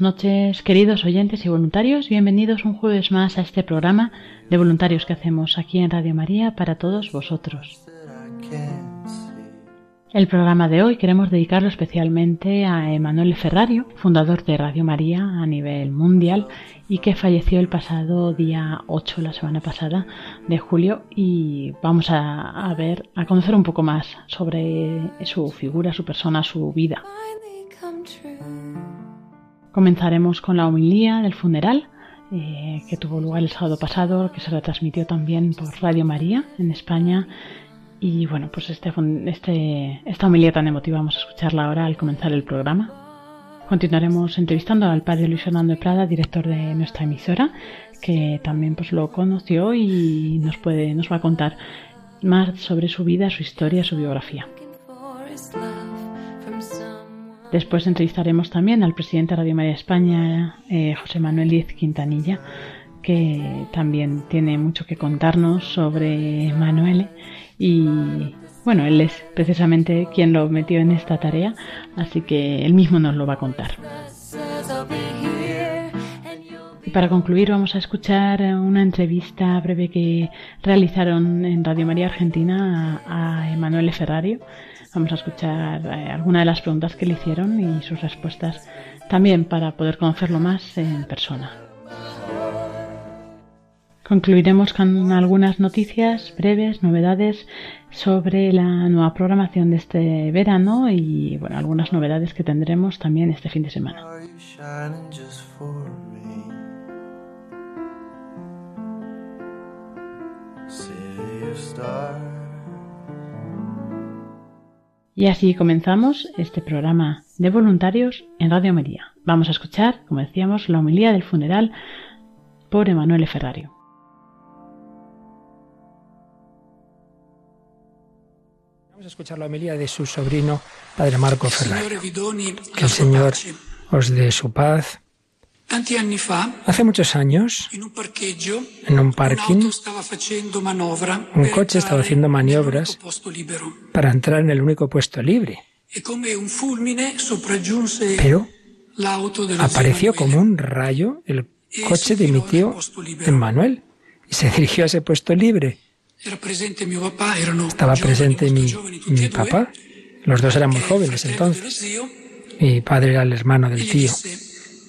Noches, queridos oyentes y voluntarios. Bienvenidos un jueves más a este programa de voluntarios que hacemos aquí en Radio María para todos vosotros. El programa de hoy queremos dedicarlo especialmente a Emanuele Ferrario, fundador de Radio María a nivel mundial y que falleció el pasado día 8, la semana pasada de julio y vamos a ver, a conocer un poco más sobre su figura, su persona, su vida. Comenzaremos con la homilía del funeral eh, que tuvo lugar el sábado pasado, que se retransmitió también por Radio María en España. Y bueno, pues este, este, esta homilía tan emotiva vamos a escucharla ahora al comenzar el programa. Continuaremos entrevistando al padre Luis Fernando de Prada, director de nuestra emisora, que también pues lo conoció y nos puede, nos va a contar más sobre su vida, su historia, su biografía. Después entrevistaremos también al presidente de Radio María España, eh, José Manuel Díez Quintanilla, que también tiene mucho que contarnos sobre Manuel y bueno, él es precisamente quien lo metió en esta tarea, así que él mismo nos lo va a contar. Y para concluir vamos a escuchar una entrevista breve que realizaron en Radio María Argentina a, a Emanuele Ferrario. Vamos a escuchar eh, algunas de las preguntas que le hicieron y sus respuestas también para poder conocerlo más en persona. Concluiremos con algunas noticias breves, novedades sobre la nueva programación de este verano y bueno, algunas novedades que tendremos también este fin de semana. Y así comenzamos este programa de voluntarios en Radio María. Vamos a escuchar, como decíamos, la homilía del funeral por Emanuele Ferrario. Vamos a escuchar la homilía de su sobrino, Padre Marco Ferrari. Signore vi doni Que el Señor os dé su paz. Hace muchos años, en un parking, un coche estaba haciendo maniobras para entrar en el único puesto libre, E pero apareció como un rayo el E coche de mi tío. Emmanuel y se dirigió a ese puesto libre. Estaba presente mi, mi e papá. Los dos eran muy jóvenes entonces. Mi padre era el hermano del tío.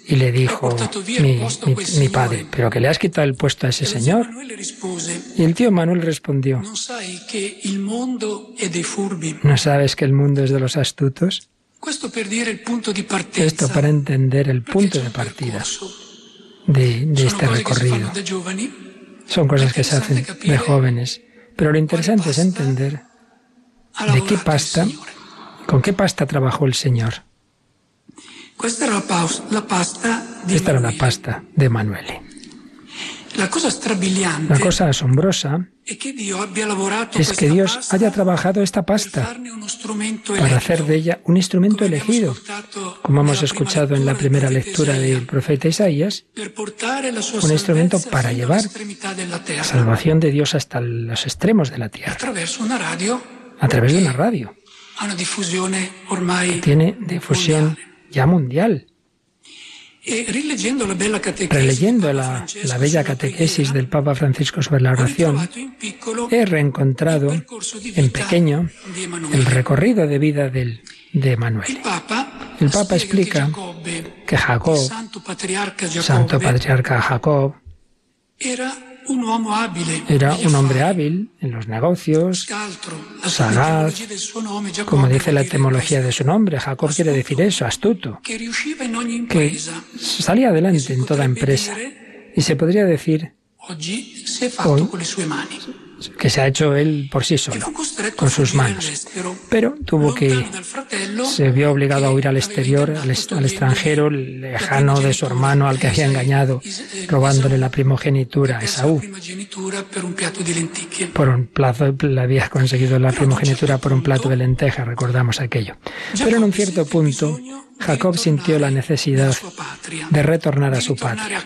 Y le dijo mi, signore. padre, pero que le has quitado el puesto a ese señor. Y el tío Manuel respondió. ¿no sabes que el mundo es de los astutos? Esto para entender el punto de partida de, este recorrido. Son cosas que se hacen de jóvenes. Pero lo interesante es entender de qué pasta, con qué pasta trabajó el Señor. Questa era la, paus- la pasta di Esta era la pasta de Emanuele. La cosa strabiliante La cosa asombrosa es que Dios haya trabajado esta pasta para hacer de ella un instrumento elegido, como hemos escuchado en la primera lectura del profeta Isaías, un instrumento para llevar la salvación de Dios hasta los extremos de la tierra, a través de una radio. ormai Tiene difusión ya mundial. E rileggendo la bella Releyendo la, bella catequesis del Papa Francisco sobre la oración, he reencontrado en pequeño el recorrido de vida del, de Il Emanuele. Papa, explica que Jacob, santo patriarca Jacob, Era. Era un hombre hábil en los negocios, sagaz, como dice la etimología de su nombre. Jacob quiere decir eso, astuto, que salía adelante en toda empresa. Y se podría decir Hoy. Que se ha hecho él por sí solo, con sus manos. Pero tuvo que, se vio obligado a huir al exterior, al, extranjero, lejano de su hermano al que había engañado, robándole la primogenitura a Esaú. Por un plazo, le había conseguido la primogenitura por un plato de lentejas, recordamos aquello. Pero en un cierto punto, Jacob sintió la necesidad de retornar a su patria,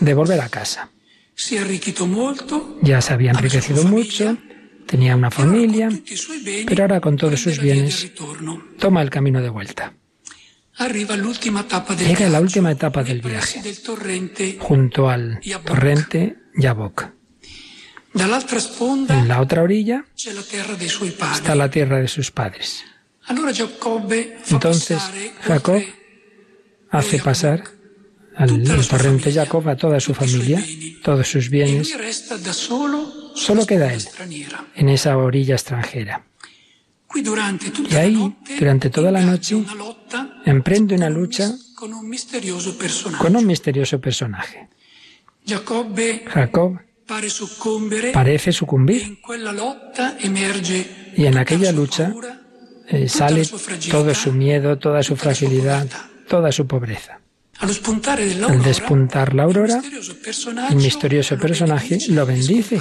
de volver a casa. Ya se había enriquecido mucho, tenía una familia, pero ahora con todos sus bienes toma el camino de vuelta. Llega la última etapa del viaje. junto al torrente Yabok. En la otra orilla está la tierra de sus padres. Entonces Jacob hace pasar al torrente Jacob a toda su familia, todos sus e bienes, solo queda él. en esa orilla extranjera. Y ahí, durante toda la noche, Emprende una lucha con un misterioso personaje. Jacob parece e sucumbir emerge y en aquella lucha eh, sale todo su miedo, toda su fragilidad, toda su pobreza. Al despuntar la aurora, el misterioso personaje lo bendice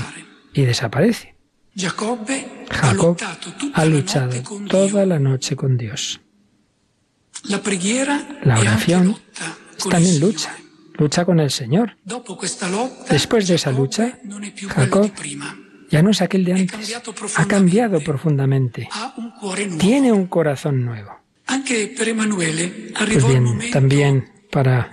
y desaparece. Jacob ha luchado toda la noche con Dios. La oración es también lucha, lucha con el Señor. Después de esa lucha, Jacob ya no es aquel de antes, ha cambiado profundamente, tiene un corazón nuevo. Pues bien, también para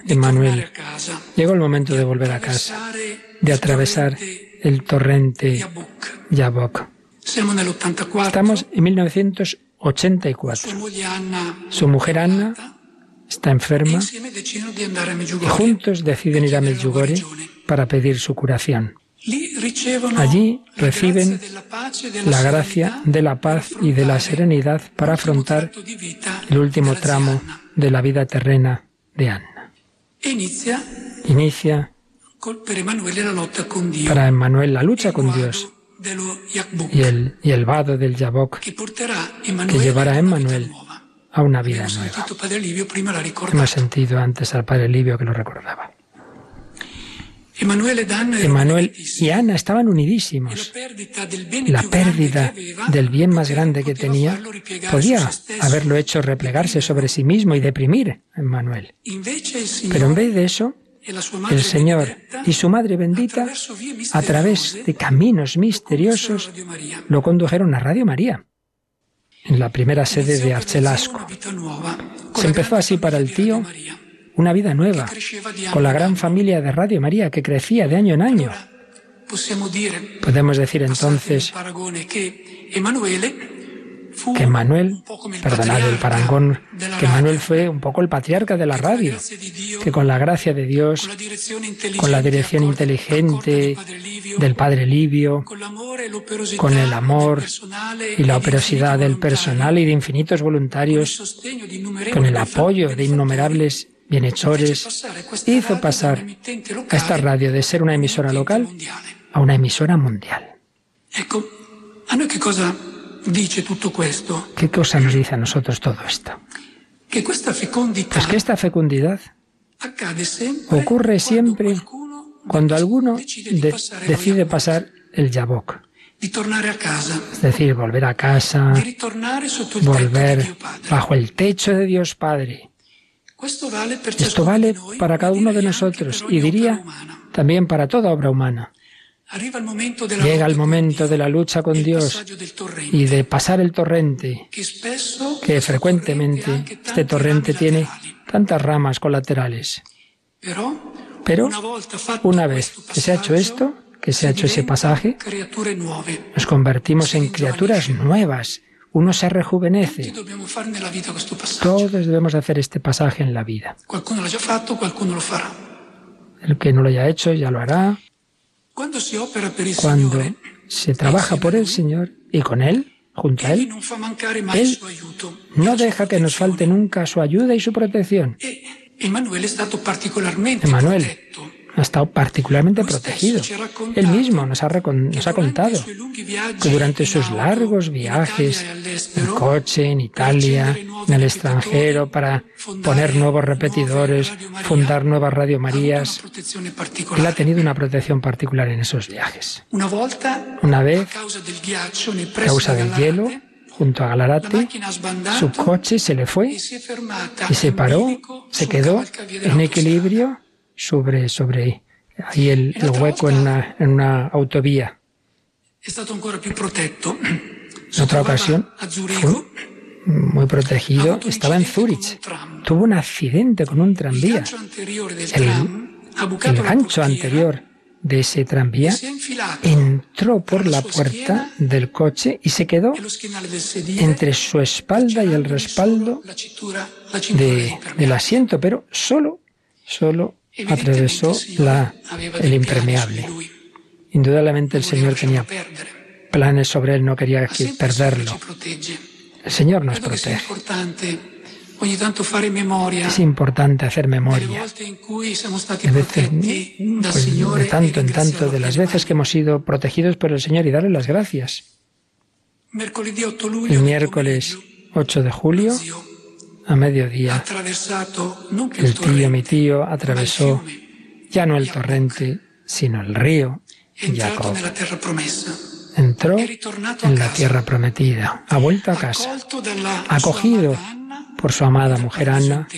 casa, llegó el momento de volver a casa, de atravesar el torrente. Yabok. Siamo nell'84. Estamos en Sua 1984. moglie Anna Su mujer Anna está enferma y juntos deciden ir a Medjugorje para pedir su curación. Allí reciben la gracia de la paz y de la serenidad para afrontar el último tramo de la vida terrena de Anna. Inicia col- per Emanuele la lotta con Dio. para Emmanuel la lucha con Dios y el, y el vado del Yabok que Emanuele llevará a Emmanuel a una vida nueva. Hemos sentido antes al padre Livio que lo recordaba. Emanuele ed Anna erano Emanuel y Ana estaban unidísimos. La pérdida del bien más grande que tenía podía haberlo hecho replegarse sobre sí mismo y deprimir a Signore Pero en vez de eso, el Señor y su Madre bendita, a través de caminos misteriosos, lo condujeron a Radio María, en la primera sede de con Se empezó así para el tío una vida nueva, con la gran familia de Radio María que crecía de año en año. Podemos decir entonces que Manuel, perdonad el parangón, que Manuel fue un poco el patriarca de la radio, que con la gracia de Dios, con la dirección inteligente del Padre Livio, con e con el amor y la e operosidad del personal y de infinitos voluntarios, con el apoyo de innumerables bienhechores, hizo pasar a esta radio de ser una emisora local a una emisora mundial. ¿Qué cosa nos dice a nosotros todo esto? Pues que esta fecundidad ocurre siempre cuando alguno decide de- pasar el Yabok, es decir, volver a casa, volver bajo el techo de Dios Padre. Esto vale para cada uno de nosotros y diría también para toda obra humana. Llega el momento de la lucha con Dios y de pasar el torrente, que frecuentemente este torrente tiene tantas ramas colaterales. Pero una vez que se ha hecho esto, que se ha hecho ese pasaje, nos convertimos en criaturas nuevas. Uno se rejuvenece. Todos debemos hacer este pasaje en la vida. El que no lo haya hecho ya lo hará. Cuando se trabaja por el Señor y con Él, junto a Él, Él no deja que nos falte nunca su ayuda y su protección. Emanuel. Ha estado particularmente protegido. Él mismo nos ha, recon- nos ha contado que durante sus largos viajes en coche, en Italia, en el extranjero, para poner nuevos repetidores, fundar nuevas Radio Marías, él ha tenido una protección particular en esos viajes. Una vez, a causa del hielo, junto a la Galarate, su coche se le fue y se paró, se quedó en equilibrio sobre, sobre ahí el, el hueco en una, en una autovía. En otra ocasión fue muy protegido, estaba en Zurich. Tuvo un accidente con un tranvía. El, el gancho anterior de ese tranvía entró por la puerta del coche y se quedó entre su espalda y el respaldo de- del asiento, pero solo, solo atravesó la, el impermeable. Indudablemente el Señor tenía planes sobre él, no quería que perderlo. El Señor nos protege. Es importante hacer memoria. De veces, dal pues, de tanto en tanto, de las veces que hemos sido protegidos por el Señor y darle las gracias. Mercoledì 8 luglio El miércoles pomeriggio, 8 de julio, a mediodía, el tío, mi tío, atravesó ya no el torrente, sino el río. Jacob entró en la tierra prometida, ha vuelto a casa, acogido por su amada mujer Ana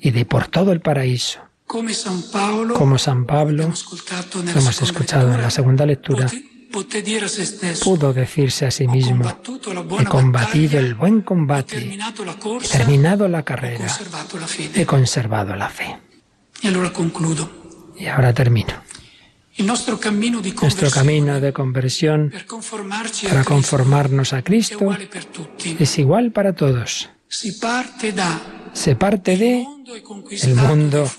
y de por todo el paraíso. Como San Pablo, lo hemos escuchado en la segunda lectura, stesso, pudo decirse a sí mismo, he combatido el buen combate, he terminado la carrera, he conservado la fe. Y ahora termino. Nuestro camino de conversión para conformarnos a Cristo es igual para todos. Se parte de, el mundo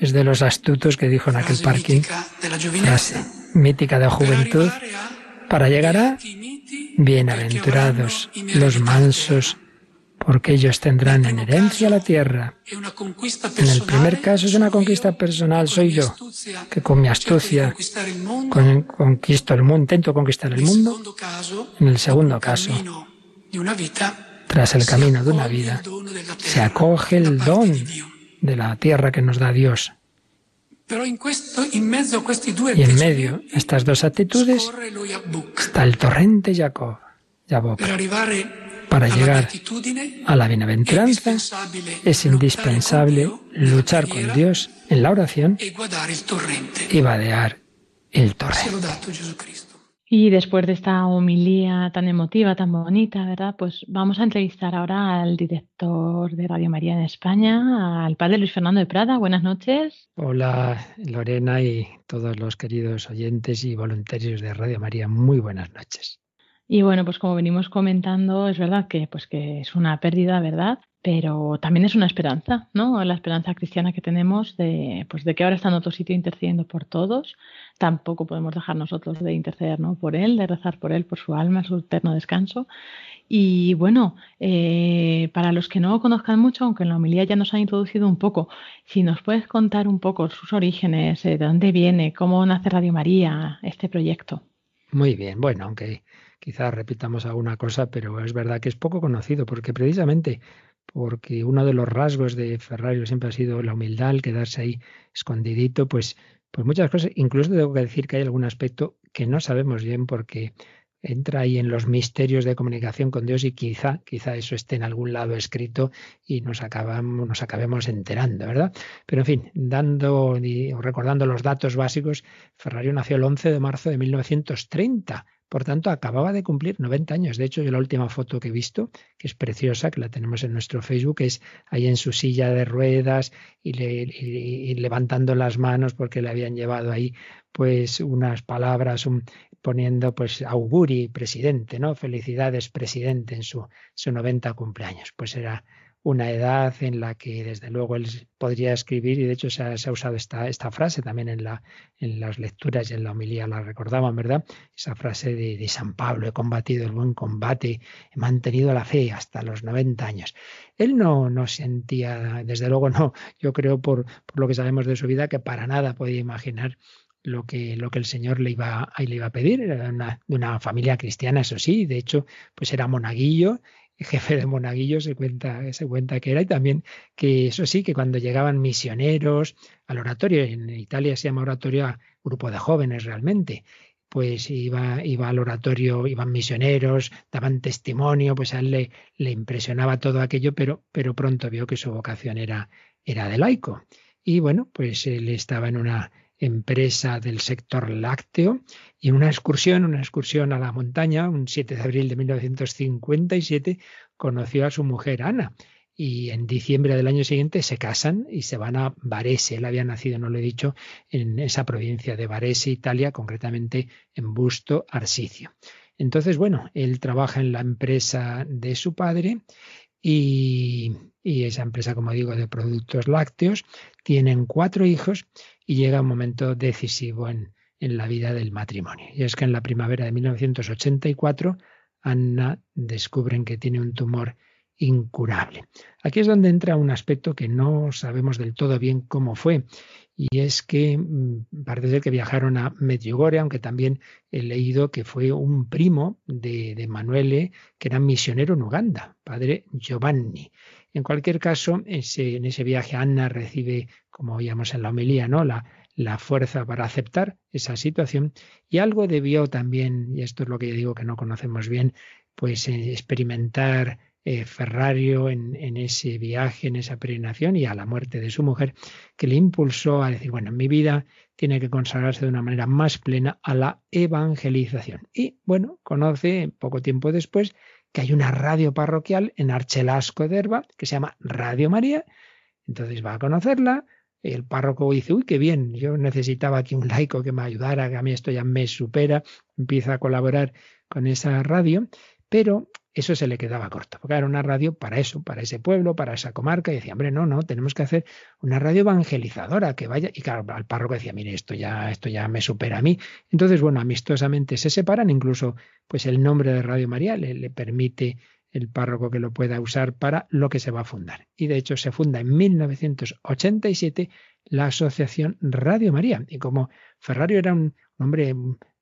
es de los astutos que dijo en aquel parking, frase mítica de juventud, para llegar a bienaventurados los mansos, porque ellos tendrán en herencia la tierra. En el primer caso es una conquista personal, soy yo, que con mi astucia con- conquisto el mundo, intento conquistar el mundo. En el segundo caso, Tras el camino de una vida, se acoge el don de la tierra que nos da Dios. Y en medio de estas dos actitudes está el torrente Jacob, per arrivare Para llegar a la bienaventuranza es indispensable luchar con Dios en la oración y vadear el torrente. Y después de esta homilía tan emotiva, tan bonita, ¿verdad? Pues vamos a entrevistar ahora al director de Radio María en España, al padre Luis Fernando de Prada. Buenas noches. Hola Lorena y todos los queridos oyentes y voluntarios de Radio María, muy buenas noches. Y bueno, pues como venimos comentando, es verdad que, pues que es una pérdida, ¿verdad? Pero también es una esperanza, ¿no? La esperanza cristiana que tenemos de, pues de que ahora está en otro sitio intercediendo por todos. Tampoco podemos dejar nosotros de interceder, ¿no? Por él, de rezar por él, por su alma, su eterno descanso. Y bueno, eh, para los que no conozcan mucho, aunque en la homilía ya nos han introducido un poco, si nos puedes contar un poco sus orígenes, eh, de dónde viene, cómo nace Radio María, este proyecto. Muy bien, bueno, aunque quizás repitamos alguna cosa, pero es verdad que es poco conocido, porque precisamente porque uno de los rasgos de Ferrario siempre ha sido la humildad, el quedarse ahí escondidito, pues, pues muchas cosas, incluso tengo que decir que hay algún aspecto que no sabemos bien porque entra ahí en los misterios de comunicación con Dios y quizá, quizá eso esté en algún lado escrito y nos acabamos, nos acabemos enterando, ¿verdad? Pero en fin, dando y recordando los datos básicos, Ferrario nació el 11 de marzo de 1930. Por tanto, acababa de cumplir 90 años. De hecho, yo la última foto que he visto, que es preciosa, que la tenemos en nuestro Facebook, es ahí en su silla de ruedas y, le, y, y levantando las manos porque le habían llevado ahí pues unas palabras, poniendo pues auguri presidente, ¿no? Felicidades presidente en su, su 90 cumpleaños. Pues era una edad en la que desde luego él podría escribir y de hecho se ha, usado esta, esta frase también en, la, en las lecturas y en la homilía la recordaban, ¿verdad? Esa frase de, San Pablo, he combatido el buen combate, he mantenido la fe hasta los 90 años. Él no, no sentía, desde luego no, yo creo por, lo que sabemos de su vida, que para nada podía imaginar lo que, lo que el Señor le iba, le iba a pedir. Era de una familia cristiana, eso sí, de hecho, pues era monaguillo jefe de monaguillo se cuenta, que era, y también que eso sí, que cuando llegaban misioneros al oratorio, en Italia se llama oratorio a grupo de jóvenes realmente, pues iba, iba al oratorio, iban misioneros, daban testimonio, pues a él le, le impresionaba todo aquello, pero, pero pronto vio que su vocación era, era de laico. Y bueno, pues él estaba en una empresa del sector lácteo, y en una excursión, una excursión a la montaña, un 7 de abril de 1957, conoció a su mujer Ana. Y en diciembre del año siguiente se casan y se van a Varese. Él había nacido, no lo he dicho, en esa provincia de Varese, Italia, concretamente en Busto, Arsicio. Entonces, bueno, él trabaja en la empresa de su padre y, esa empresa, como digo, de productos lácteos. Tienen cuatro hijos y llega un momento decisivo en, en la vida del matrimonio. Y es que en la primavera de 1984, Anna descubren que tiene un tumor incurable. Aquí es donde entra un aspecto que no sabemos del todo bien cómo fue, y es que mm, parece ser que viajaron a Medjugorje, aunque también he leído que fue un primo de, de Manuele, que era misionero en Uganda, padre Giovanni. En cualquier caso, en ese viaje Anna recibe, como oíamos en la homilía, ¿no? la, la fuerza para aceptar esa situación y algo debió también, y esto es lo que yo digo que no conocemos bien, pues eh, experimentar eh, Ferrario en, ese viaje, en esa peregrinación y a la muerte de su mujer, que le impulsó a decir, bueno, en mi vida tiene que consagrarse de una manera más plena a la evangelización. Y bueno, conoce poco tiempo después que hay una radio parroquial en Archelasco de Herba que se llama Radio María. Entonces va a conocerla. El párroco dice, uy, qué bien, yo necesitaba aquí un laico que me ayudara, que a mí esto ya me supera. Empieza a colaborar con esa radio, pero eso se le quedaba corto, porque era una radio para eso, para ese pueblo, para esa comarca, y decía, hombre, no, no, tenemos que hacer una radio evangelizadora que vaya, y claro, al párroco decía, mire, esto ya, esto ya me supera a mí. Entonces, bueno, amistosamente se separan, incluso pues el nombre de Radio María le, le permite el párroco que lo pueda usar para lo que se va a fundar. Y de hecho se funda en 1987 la Asociación Radio María. Y como Ferrario era un hombre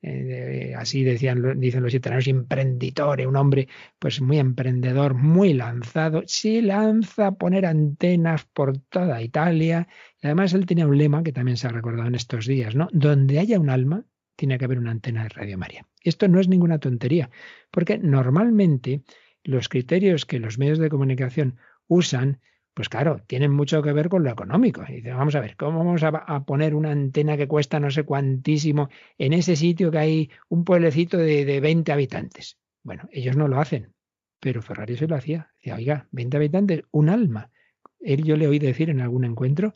eh, así decían, dicen los italianos, emprenditore, un hombre pues muy emprendedor, muy lanzado, se lanza a poner antenas por toda Italia. Y además él tenía un lema que también se ha recordado en estos días, ¿no? Donde haya un alma, tiene que haber una antena de Radio María. Esto no es ninguna tontería, porque normalmente los criterios que los medios de comunicación usan pues claro, tienen mucho que ver con lo económico. Y dice, vamos a ver, ¿cómo vamos a, poner una antena que cuesta no sé cuantísimo en ese sitio que hay un pueblecito de, de 20 habitantes? Bueno, ellos no lo hacen, pero Ferrari se lo hacía. Decía, oiga, 20 habitantes, un alma. Él yo le oí decir en algún encuentro,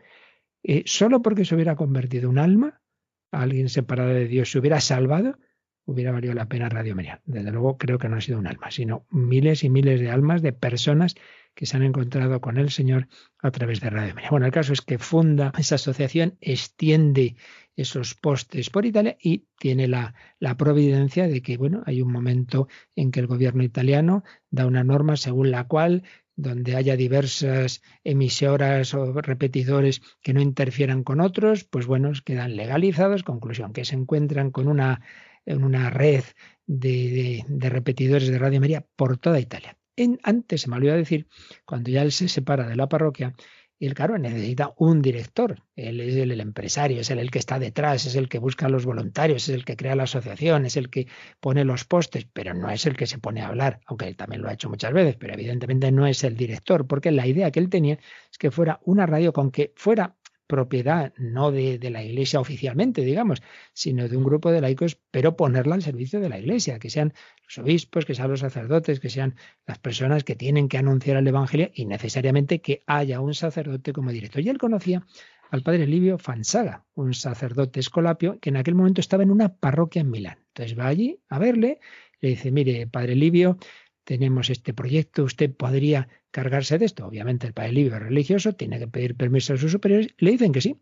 eh, solo porque se hubiera convertido un alma, alguien separado de Dios se hubiera salvado, hubiera valido la pena Radio María. Desde luego creo que no ha sido un alma, sino miles y miles de almas de personas que se han encontrado con el Señor a través de Radio María. Bueno, el caso es que funda esa asociación, extiende esos postes por Italia y tiene la, la, providencia de que, bueno, hay un momento en que el gobierno italiano da una norma según la cual donde haya diversas emisoras o repetidores que no interfieran con otros, pues bueno, quedan legalizados. Conclusión, que se encuentran con una, una red de, de, de repetidores de Radio María por toda Italia antes, se me olvidó decir, cuando ya él se separa de la parroquia, él, claro, necesita un director. Él es el, empresario, es el, que está detrás, es el que busca a los voluntarios, es el que crea la asociación, es el que pone los postes, pero no es el que se pone a hablar, aunque él también lo ha hecho muchas veces, pero evidentemente no es el director, porque la idea que él tenía es que fuera una radio con que fuera propiedad no de, la Iglesia oficialmente, digamos, sino de un grupo de laicos, pero ponerla al servicio de la Iglesia, que sean los obispos, que sean los sacerdotes, que sean las personas que tienen que anunciar el Evangelio y necesariamente que haya un sacerdote como director. Y él conocía al padre Livio Fansaga, un sacerdote escolapio que en aquel momento estaba en una parroquia en Milán. Entonces va allí a verle, le dice, mire, padre Livio, tenemos este proyecto, usted podría cargarse de esto. Obviamente el padre Livio religioso, tiene que pedir permiso a sus superiores, le dicen que sí.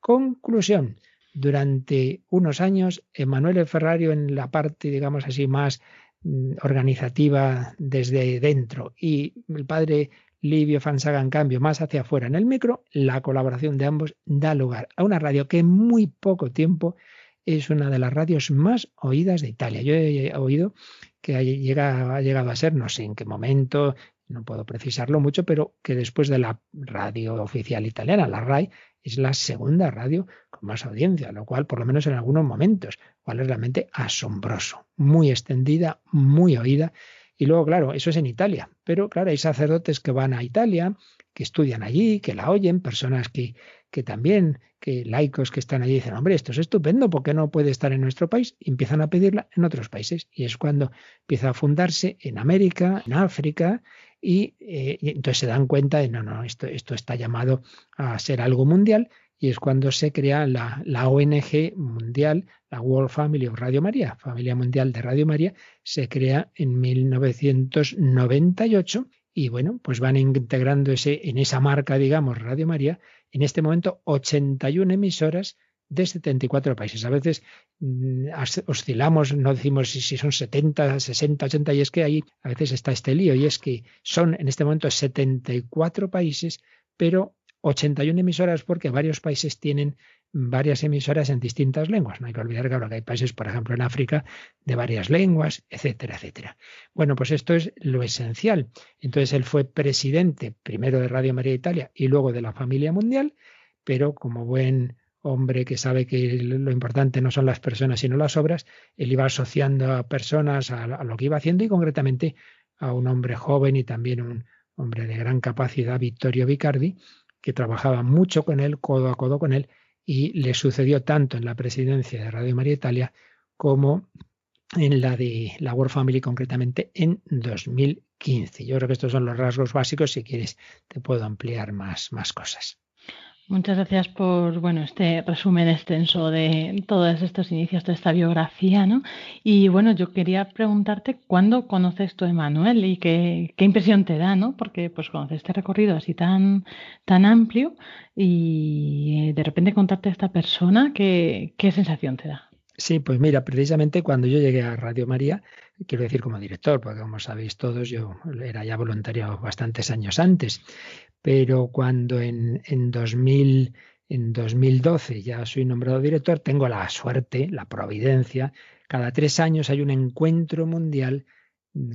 Conclusión, durante unos años, Emanuele Ferrario en la parte, digamos así, más mm, organizativa desde dentro y el padre Livio Fansaga, en cambio, más hacia afuera en el micro, la colaboración de ambos da lugar a una radio que en muy poco tiempo es una de las radios más oídas de Italia. Yo he oído que ha llegado a ser, no sé en qué momento, no puedo precisarlo mucho, pero que después de la radio oficial italiana, la RAI, es la segunda radio con más audiencia, lo cual, por lo menos en algunos momentos, cual es realmente asombroso, muy extendida, muy oída. Y luego, claro, eso es en Italia, pero claro, hay sacerdotes que van a Italia, que estudian allí, que la oyen, personas que, que también, que laicos que están allí dicen, hombre, esto es estupendo, ¿por qué no puede estar en nuestro país? Y empiezan a pedirla en otros países. Y es cuando empieza a fundarse en América, en África, eh, y, entonces se dan cuenta de, no, no, esto, esto está llamado a ser algo mundial y es cuando se crea la, la, ONG mundial, la World Family of Radio María, Familia Mundial de Radio María, se crea en 1998 y bueno, pues van integrándose en esa marca, digamos, Radio María, en este momento 81 emisoras de 74 países. A veces mm, oscilamos, no decimos si son 70, 60, 80, y es que ahí a veces está este lío, y es que son en este momento 74 países, pero 81 emisoras porque varios países tienen varias emisoras en distintas lenguas. No hay que olvidar que ahora hay países, por ejemplo, en África, de varias lenguas, etcétera, etcétera. Bueno, pues esto es lo esencial. Entonces él fue presidente primero de Radio María Italia y luego de la familia mundial, pero como buen hombre que sabe que lo importante no son las personas sino las obras, él iba asociando a personas a, lo que iba haciendo y concretamente a un hombre joven y también un hombre de gran capacidad, Vittorio Vicardi, que trabajaba mucho con él, codo a codo con él, y le sucedió tanto en la presidencia de Radio María Italia como en la de la World Family, concretamente en 2015. Yo creo que estos son los rasgos básicos. Si quieres, te puedo ampliar más, más cosas. Muchas gracias por bueno este resumen extenso de todos estos inicios de esta biografía, ¿no? Y bueno, yo quería preguntarte cuándo conoces tú a Emanuel y qué, qué, impresión te da, ¿no? Porque pues conoces este recorrido así tan, tan amplio y de repente contarte a esta persona, ¿qué, qué sensación te da? Sí, pues mira, precisamente cuando yo llegué a Radio María, quiero decir como director, porque como sabéis todos, yo era ya voluntario bastantes años antes, pero cuando en, en 2000, en 2012 ya soy nombrado director, tengo la suerte, la providencia, cada tres años hay un encuentro mundial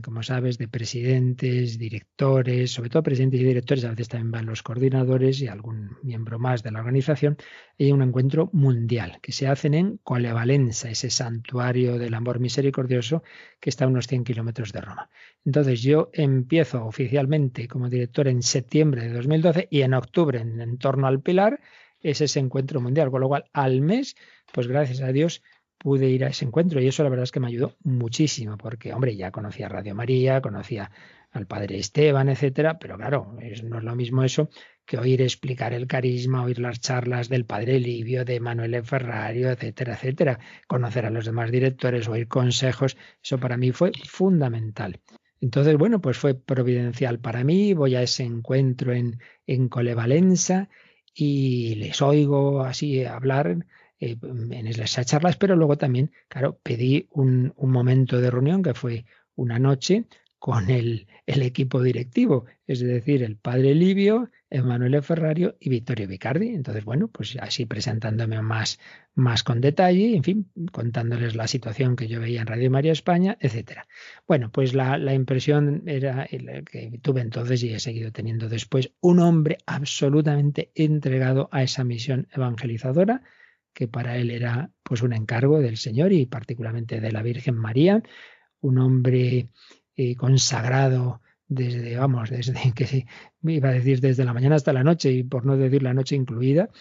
como sabes, de presidentes, directores, sobre todo presidentes y directores, a veces también van los coordinadores y algún miembro más de la organización, hay un encuentro mundial que se hacen en Colevalenza, ese santuario del amor misericordioso que está a unos 100 kilómetros de Roma. Entonces yo empiezo oficialmente como director en septiembre de 2012 y en octubre, en, en torno al Pilar, es ese encuentro mundial, con lo cual al mes, pues gracias a Dios, pude ir a ese encuentro y eso la verdad es que me ayudó muchísimo porque, hombre, ya conocía Radio María, conocía al padre Esteban, etcétera, pero claro, no es lo mismo eso que oír explicar el carisma, oír las charlas del padre Livio, de Manuel Ferrario, etcétera, etcétera, conocer a los demás directores, oír consejos, eso para mí fue fundamental. Entonces, bueno, pues fue providencial para mí, voy a ese encuentro en, en Colevalenza y les oigo así hablar eh, en esas charlas, pero luego también, claro, pedí un, momento de reunión que fue una noche con el, el, equipo directivo, es decir, el padre Livio, Emanuele Ferrario y Vittorio Vicardi. Entonces, bueno, pues así presentándome más, más con detalle, en fin, contándoles la situación que yo veía en Radio María España, etcétera. Bueno, pues la, la impresión era el que tuve entonces y he seguido teniendo después, un hombre absolutamente entregado a esa misión evangelizadora, que para él era pues un encargo del Señor y particularmente de la Virgen María, un hombre eh, consagrado desde, vamos, desde que iba a decir desde la mañana hasta la noche y por no decir la noche incluida,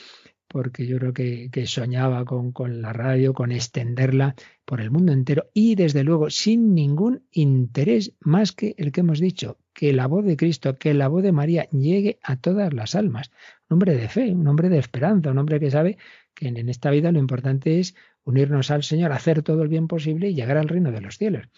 porque yo creo que, que soñaba con, con, la radio, con extenderla por el mundo entero y desde luego sin ningún interés más que el que hemos dicho, que la voz de Cristo, que la voz de María llegue a todas las almas. Un hombre de fe, un hombre de esperanza, un hombre que sabe que en esta vida lo importante es unirnos al Señor, hacer todo el bien posible y llegar al reino de los cielos.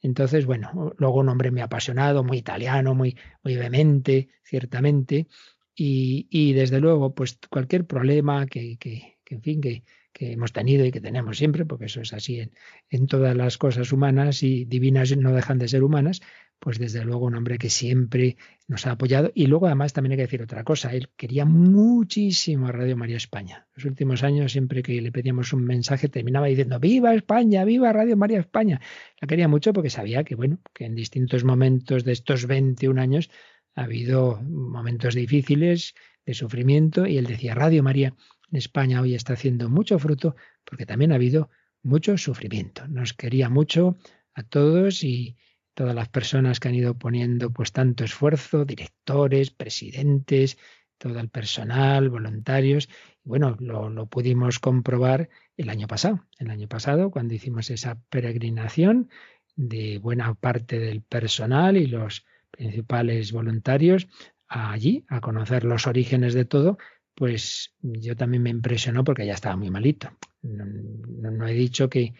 Entonces, bueno, luego un hombre muy apasionado, muy italiano, muy, muy vehemente, ciertamente, y, y desde luego, pues cualquier problema que, que, que en fin, que, que hemos tenido y que tenemos siempre, porque eso es así en, en, todas las cosas humanas y divinas no dejan de ser humanas, pues desde luego un hombre que siempre nos ha apoyado. Y luego además también hay que decir otra cosa, él quería muchísimo a Radio María España. Los últimos años, siempre que le pedíamos un mensaje, terminaba diciendo, viva España, viva Radio María España. La quería mucho porque sabía que, bueno, que en distintos momentos de estos 21 años ha habido momentos difíciles de sufrimiento y él decía, Radio María en España hoy está haciendo mucho fruto porque también ha habido mucho sufrimiento. Nos quería mucho a todos y todas las personas que han ido poniendo pues tanto esfuerzo, directores, presidentes, todo el personal, voluntarios. Bueno, lo, lo, pudimos comprobar el año pasado. El año pasado, cuando hicimos esa peregrinación de buena parte del personal y los principales voluntarios allí a conocer los orígenes de todo, pues yo también me impresionó porque ya estaba muy malito. No, no, no, he dicho que,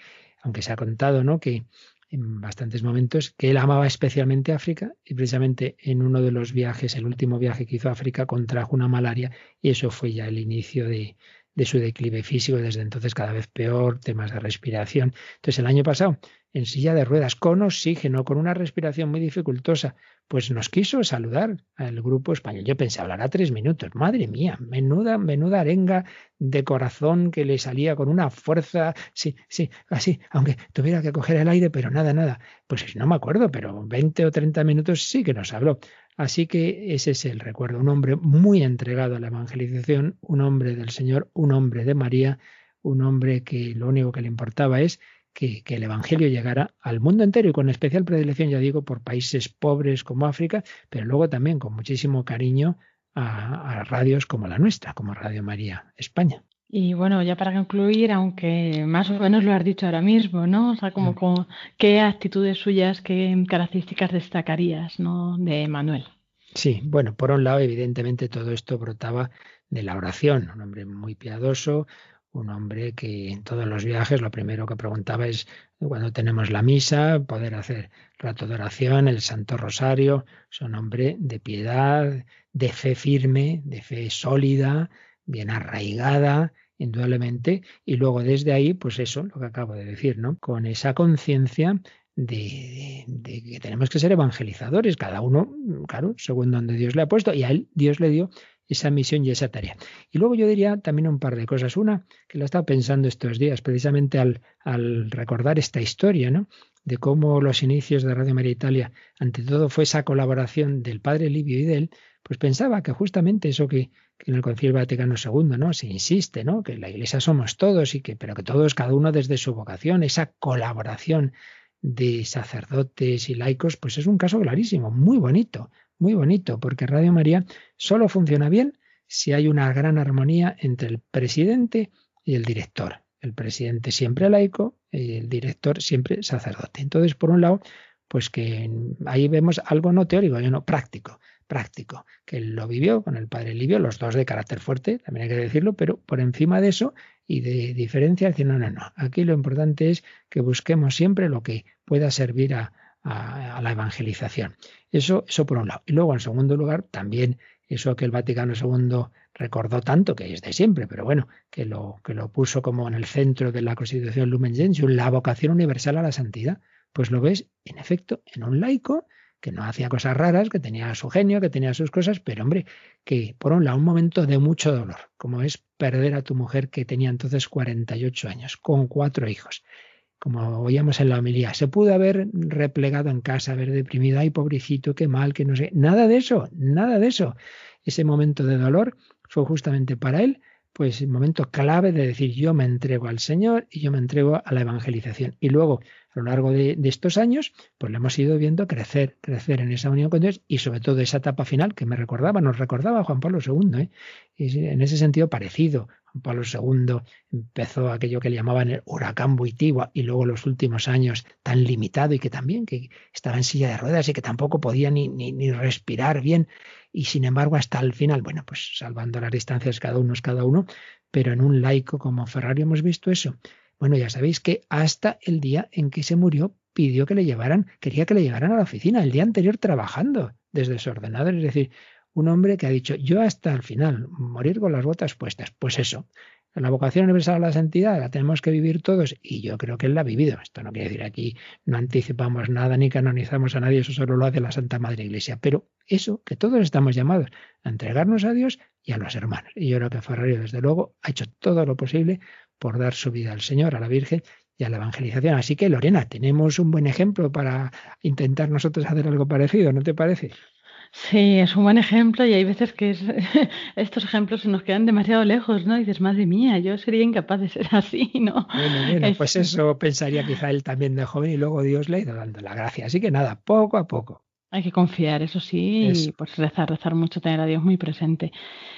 aunque se ha contado, ¿no? Que en bastantes momentos que él amaba especialmente África y precisamente en uno de los viajes, el último viaje que hizo África, contrajo una malaria y eso fue ya el inicio de, de su declive físico, desde entonces cada vez peor, temas de respiración. Entonces el año pasado en silla de ruedas, con oxígeno, con una respiración muy dificultosa, pues nos quiso saludar al grupo español. Yo pensé, hablará tres minutos. Madre mía, menuda, menuda arenga de corazón que le salía con una fuerza, sí, sí, así, aunque tuviera que coger el aire, pero nada, nada. Pues no me acuerdo, pero 20 o 30 minutos sí que nos habló. Así que ese es el recuerdo, un hombre muy entregado a la evangelización, un hombre del Señor, un hombre de María, un hombre que lo único que le importaba es que, que, el Evangelio llegara al mundo entero y con especial predilección, ya digo, por países pobres como África, pero luego también con muchísimo cariño a, a radios como la nuestra, como Radio María España. Y bueno, ya para concluir, aunque más o menos lo has dicho ahora mismo, ¿no? O sea, como, como qué actitudes suyas, qué características destacarías, ¿no? De Manuel. Sí, bueno, por un lado, evidentemente todo esto brotaba de la oración, un hombre muy piadoso, un hombre que en todos los viajes lo primero que preguntaba es cuando tenemos la misa, poder hacer rato de oración, el Santo Rosario, es un hombre de piedad, de fe firme, de fe sólida, bien arraigada, indudablemente, y luego desde ahí, pues eso, lo que acabo de decir, ¿no? Con esa conciencia de, de, de, que tenemos que ser evangelizadores, cada uno, claro, según donde Dios le ha puesto, y a él Dios le dio esa misión y esa tarea. Y luego yo diría también un par de cosas. Una, que la he estado pensando estos días, precisamente al, al recordar esta historia, ¿no? De cómo los inicios de Radio María Italia, ante todo, fue esa colaboración del padre Livio y de él, pues pensaba que justamente eso que, que en el Concilio Vaticano II, ¿no? Se insiste, ¿no? Que la Iglesia somos todos y que, pero que todos, cada uno desde su vocación, esa colaboración de sacerdotes y laicos, pues es un caso clarísimo, muy bonito, muy bonito, porque Radio María solo funciona bien si hay una gran armonía entre el presidente y el director. El presidente siempre laico y el director siempre sacerdote. Entonces, por un lado, pues que ahí vemos algo no teórico, no práctico, práctico, que lo vivió con el padre Livio, los dos de carácter fuerte, también hay que decirlo, pero por encima de eso y de diferencia, decir, no, no, no, aquí lo importante es que busquemos siempre lo que pueda servir a, a, la evangelización. Eso, eso por un lado. Y luego, en segundo lugar, también eso que el Vaticano II recordó tanto, que es de siempre, pero bueno, que lo, que lo puso como en el centro de la Constitución Lumen Gentium, la vocación universal a la santidad. Pues lo ves, en efecto, en un laico que no hacía cosas raras, que tenía su genio, que tenía sus cosas, pero hombre, que por un lado, un momento de mucho dolor, como es perder a tu mujer que tenía entonces 48 años, con cuatro hijos como oíamos en la homilía, se pudo haber replegado en casa, haber deprimido, ay pobrecito, qué mal, que no sé, nada de eso, nada de eso. Ese momento de dolor fue justamente para él, pues el momento clave de decir yo me entrego al Señor y yo me entrego a la evangelización. Y luego, a lo largo de, estos años, pues le hemos ido viendo crecer, crecer en esa unión con Dios y sobre todo esa etapa final que me recordaba, nos recordaba Juan Pablo II, ¿eh? En ese sentido parecido, Pablo II empezó aquello que le llamaban el huracán Buitigua y luego los últimos años tan limitado y que también que estaba en silla de ruedas y que tampoco podía ni, ni, ni respirar bien y sin embargo hasta el final, bueno, pues salvando las distancias cada uno es cada uno, pero en un laico como Ferrari hemos visto eso. Bueno, ya sabéis que hasta el día en que se murió pidió que le llevaran, quería que le llevaran a la oficina el día anterior trabajando desde su ordenador. Es decir, un hombre que ha dicho, yo hasta el final, morir con las botas puestas. Pues eso, la vocación universal a la santidad la tenemos que vivir todos y yo creo que él la ha vivido. Esto no quiere decir aquí no anticipamos nada ni canonizamos a nadie, eso solo lo hace la Santa Madre Iglesia. Pero eso, que todos estamos llamados a entregarnos a Dios y a los hermanos. Y yo creo que Ferrario, desde luego, ha hecho todo lo posible por dar su vida al Señor, a la Virgen y a la evangelización. Así que, Lorena, tenemos un buen ejemplo para intentar nosotros hacer algo parecido, ¿no te parece? Sí, es un buen ejemplo y hay veces que estos ejemplos se nos quedan demasiado lejos, ¿no? Y dices, madre mía, yo sería incapaz de ser así, ¿no? Bueno, pues eso pensaría quizá él también de joven y luego Dios le ha ido dando la gracia. Así que nada, poco a poco. Hay que confiar, eso sí, y pues rezar, rezar mucho, tener a Dios muy presente.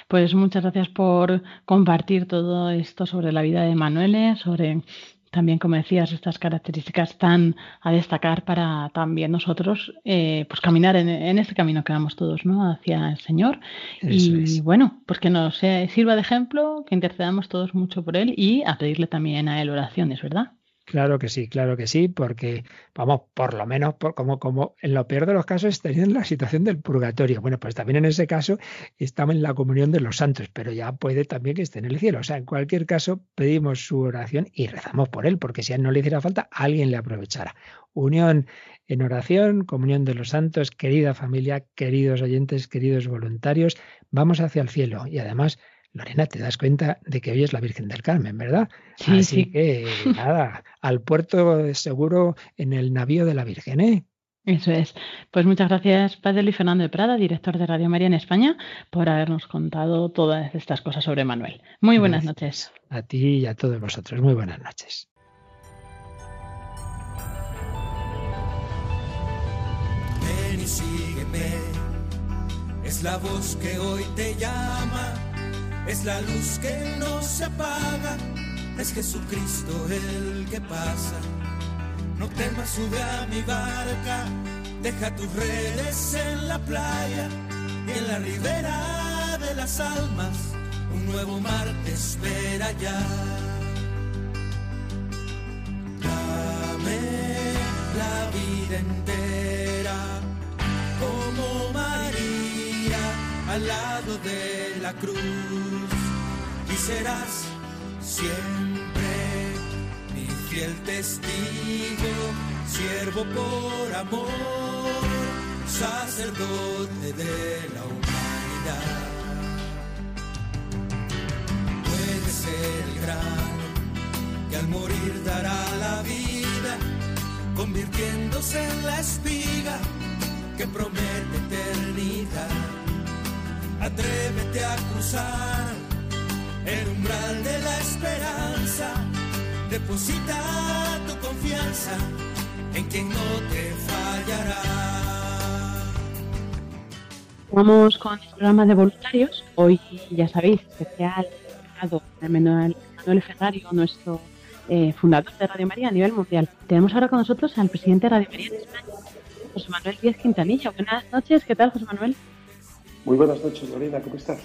Pues muchas gracias por compartir todo esto sobre la vida de Manuel, sobre también, como decías, estas características tan a destacar para también nosotros, eh, pues caminar en, en, este camino que vamos todos, ¿no? Hacia el Señor. y bueno, pues que nos sirva de ejemplo, que intercedamos todos mucho por Él y a pedirle también a Él oraciones, ¿verdad? Claro que sí, claro que sí, porque vamos, por lo menos por, como, como en lo peor de los casos estaría en la situación del purgatorio. Bueno, pues también en ese caso estamos en la comunión de los santos, pero ya puede también que esté en el cielo. O sea, en cualquier caso pedimos su oración y rezamos por él, porque si a él no le hiciera falta, alguien le aprovechará. Unión en oración, comunión de los santos, querida familia, queridos oyentes, queridos voluntarios, vamos hacia el cielo y además Lorena, te das cuenta de que hoy es la Virgen del Carmen, ¿verdad? Sí, Así sí. que nada, al puerto seguro en el navío de la Virgen, ¿eh? Eso es. Pues muchas gracias, Padre Luis Fernando de Prada, director de Radio María en España, por habernos contado todas estas cosas sobre Manuel. Muy buenas gracias. noches. A ti y a todos vosotros. Muy buenas noches. Ven y sígueme. Es la voz que hoy te llama es la luz que no se apaga, es Jesucristo el que pasa. No temas, sube a mi barca, deja tus redes en la playa y en la ribera de las almas un nuevo mar te espera ya. Dame la vida entera al lado de la cruz y serás siempre mi fiel testigo, siervo por amor, sacerdote de la humanidad. Puede ser el grano que al morir dará la vida, convirtiéndose en la espiga que promete eternidad. Atrévete a cruzar el umbral de la esperanza. Deposita tu confianza en quien no te fallará. Vamos con el programa de voluntarios. Hoy, ya sabéis, especial a Manuel, Ferrario, nuestro eh, fundador de Radio María a nivel mundial. Tenemos ahora con nosotros al presidente de Radio María en España, José Manuel Díaz Quintanilla. Buenas noches, ¿qué tal, José Manuel? Muy buenas noches, Lorena, ¿cómo estás?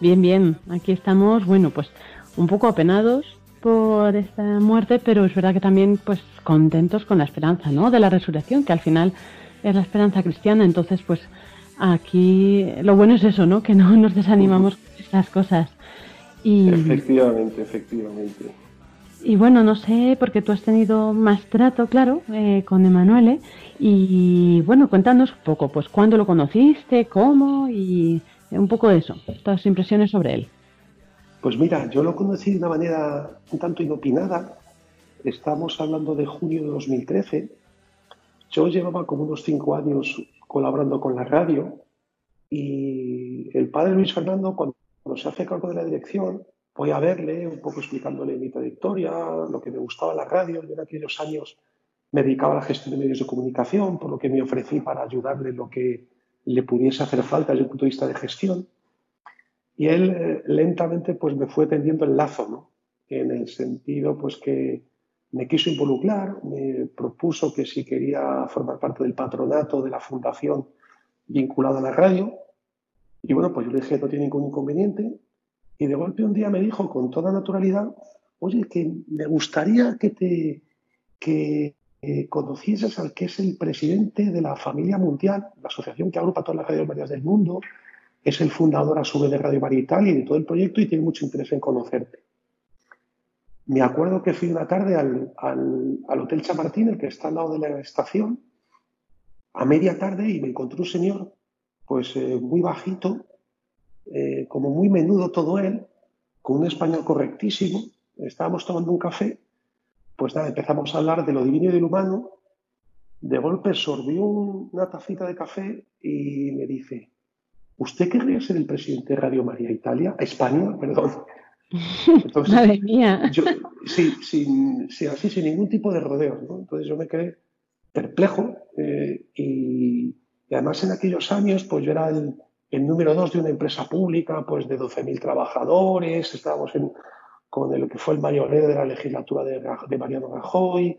Bien, bien, aquí estamos, bueno, pues un poco apenados por esta muerte, pero es verdad que también pues contentos con la esperanza, ¿no? De la resurrección, que al final es la esperanza cristiana, entonces pues aquí lo bueno es eso, ¿no? Que no nos desanimamos con estas cosas. Y, efectivamente, efectivamente. Y bueno, no sé, porque tú has tenido más trato, claro, eh, con Emanuele. Y bueno, cuéntanos un poco, pues cuándo lo conociste, cómo y un poco de eso, tus impresiones sobre él. Pues mira, yo lo conocí de una manera un tanto inopinada. Estamos hablando de junio de 2013. Yo llevaba como unos cinco años colaborando con la radio y el padre Luis Fernando, cuando se hace cargo de la dirección, voy a verle, un poco explicándole mi trayectoria, lo que me gustaba la radio. Yo en aquellos años me dedicaba a la gestión de medios de comunicación, por lo que me ofrecí para ayudarle en lo que le pudiese hacer falta desde el punto de vista de gestión. Y él eh, lentamente pues me fue tendiendo el lazo, ¿no? En el sentido pues que me quiso involucrar, me propuso que si quería formar parte del patronato de la fundación vinculada a la radio. Y bueno, pues yo le dije, no tiene ningún inconveniente. Y de golpe un día me dijo con toda naturalidad, oye, que me gustaría que te, eh, conocieses al que es el presidente de la familia mundial, la asociación que agrupa todas las radios Marías del mundo, es el fundador a su vez de Radio María Italia y de todo el proyecto y tiene mucho interés en conocerte. Me acuerdo que fui una tarde al, Hotel Chamartín, el que está al lado de la estación, a media tarde y me encontré un señor, pues eh, muy bajito, eh, como muy menudo todo él, con un español correctísimo. Estábamos tomando un café pues nada, empezamos a hablar de lo divino y del humano. De golpe sorbió una tacita de café y me dice, ¿usted querría ser el presidente de Radio María Italia? España, perdón. Entonces, Madre mía. sí, sin, así, sin ningún tipo de rodeos. Entonces yo me quedé perplejo eh, y, además en aquellos años pues yo era el, el número dos de una empresa pública pues de 12.000 trabajadores, estábamos en, con el que fue el mayoreo de la legislatura de, Mariano Rajoy,